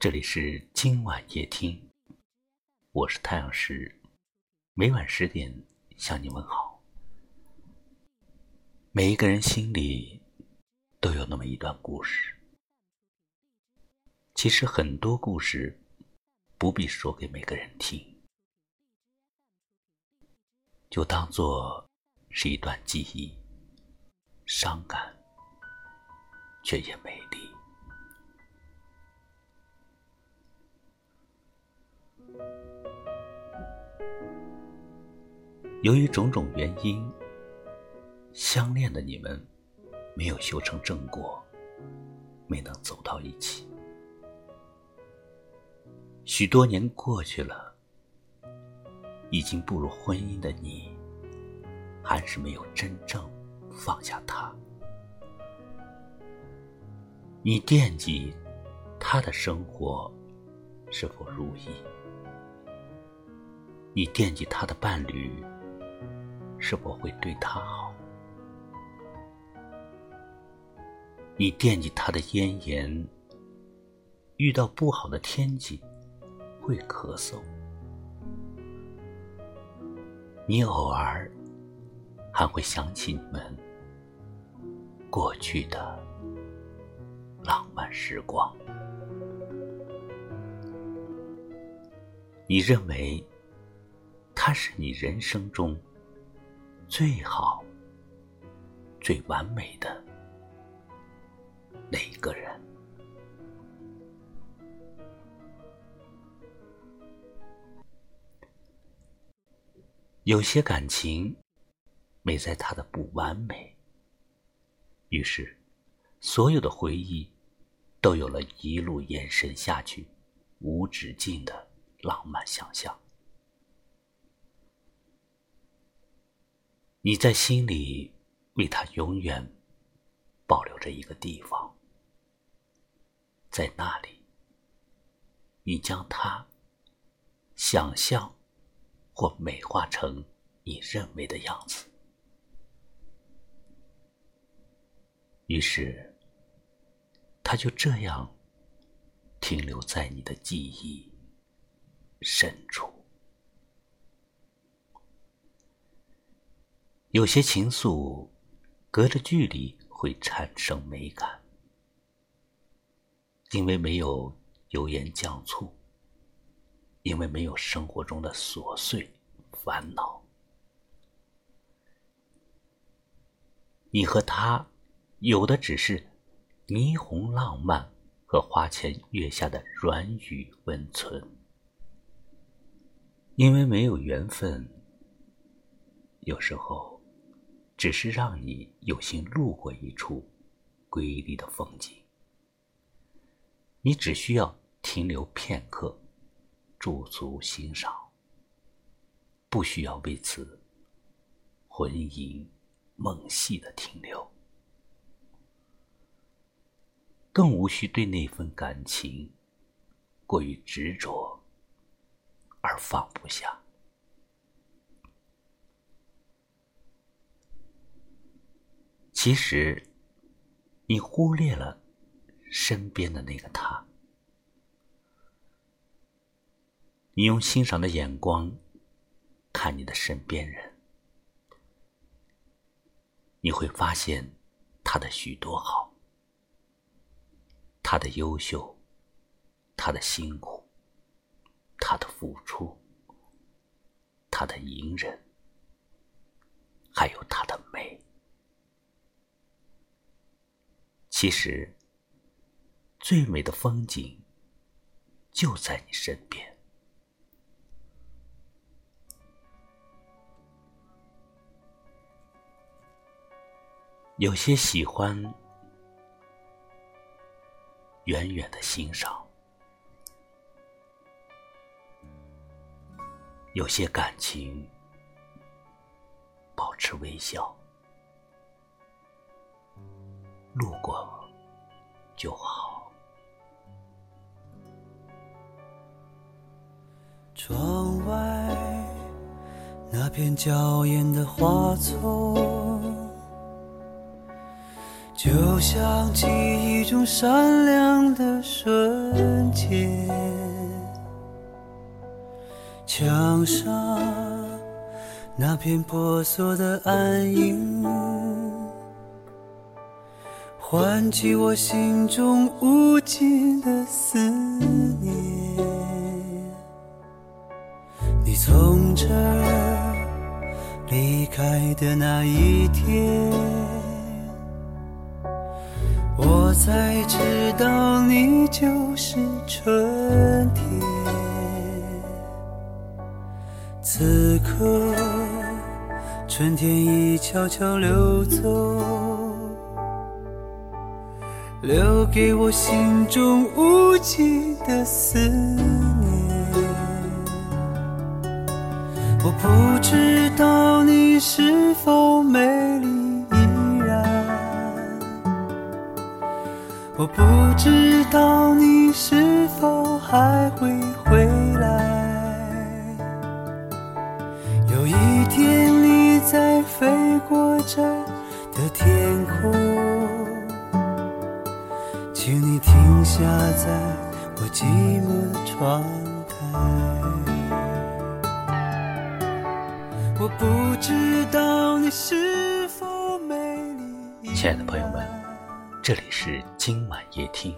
这里是今晚夜听，我是太阳石，每晚十点向你问好。每一个人心里都有那么一段故事，其实很多故事不必说给每个人听，就当做是一段记忆，伤感却也美丽。由于种种原因，相恋的你们没有修成正果，没能走到一起。许多年过去了，已经步入婚姻的你，还是没有真正放下他。你惦记他的生活是否如意？你惦记他的伴侣？是否会对他好？你惦记他的咽炎，遇到不好的天气会咳嗽。你偶尔还会想起你们过去的浪漫时光。你认为他是你人生中。最好、最完美的那个人，有些感情美在它的不完美，于是所有的回忆都有了一路延伸下去、无止境的浪漫想象。你在心里为他永远保留着一个地方，在那里，你将他想象或美化成你认为的样子，于是他就这样停留在你的记忆深处。有些情愫，隔着距离会产生美感，因为没有油盐酱醋，因为没有生活中的琐碎烦恼。你和他有的只是霓虹浪漫和花前月下的软语温存，因为没有缘分，有时候。只是让你有幸路过一处瑰丽的风景，你只需要停留片刻，驻足欣赏，不需要为此魂萦梦系的停留，更无需对那份感情过于执着而放不下。其实，你忽略了身边的那个他。你用欣赏的眼光看你的身边人，你会发现他的许多好，他的优秀，他的辛苦，他的付出，他的隐忍，还有他的美。其实，最美的风景就在你身边。有些喜欢，远远的欣赏；有些感情，保持微笑。路过就好。窗外那片娇艳的花丛，就像记忆中闪亮的瞬间，墙上那片婆娑的暗影，唤起我心中无尽的思念。你从这儿离开的那一天。我才知道你就是春天。此刻，春天已悄悄溜走，留给我心中无尽的思念。我不知道你是否美丽依然。我不知道你是否还会回来。有一天你在飞过这的天空，请你停下在我寂寞的窗台。我不知道你是否美丽。亲爱的朋友们。这里是今晚夜听，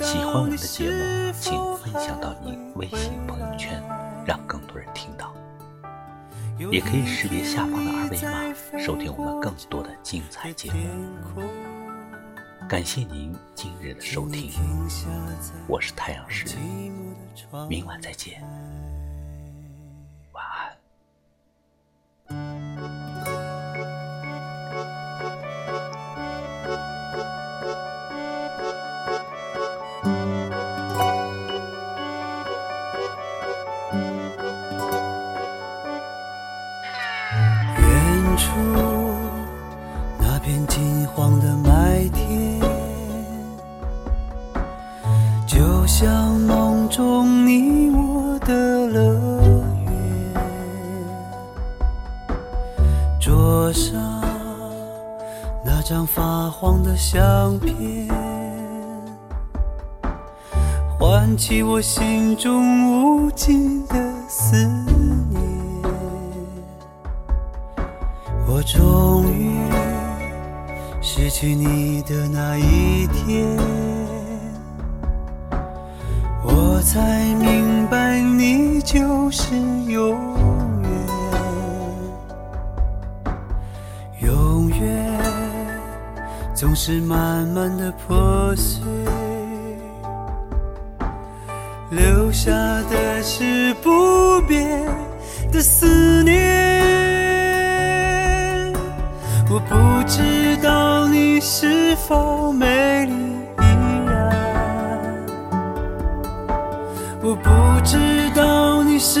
喜欢我们的节目，请分享到你微信朋友圈，让更多人听到。也可以识别下方的二维码，收听我们更多的精彩节目。感谢您今日的收听，我是太阳石。明晚再见。晚安。远处。那片金黄的麦田。张发黄的相片，唤起我心中无尽的思念。我终于失去你的那一天。我才明白，你就是永总是慢慢的破碎，留下的是不变的思念。我不知道你是否美丽依然。我不知道你是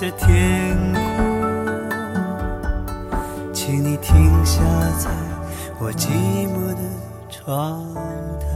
的天空，请你停下在我寂寞的窗台。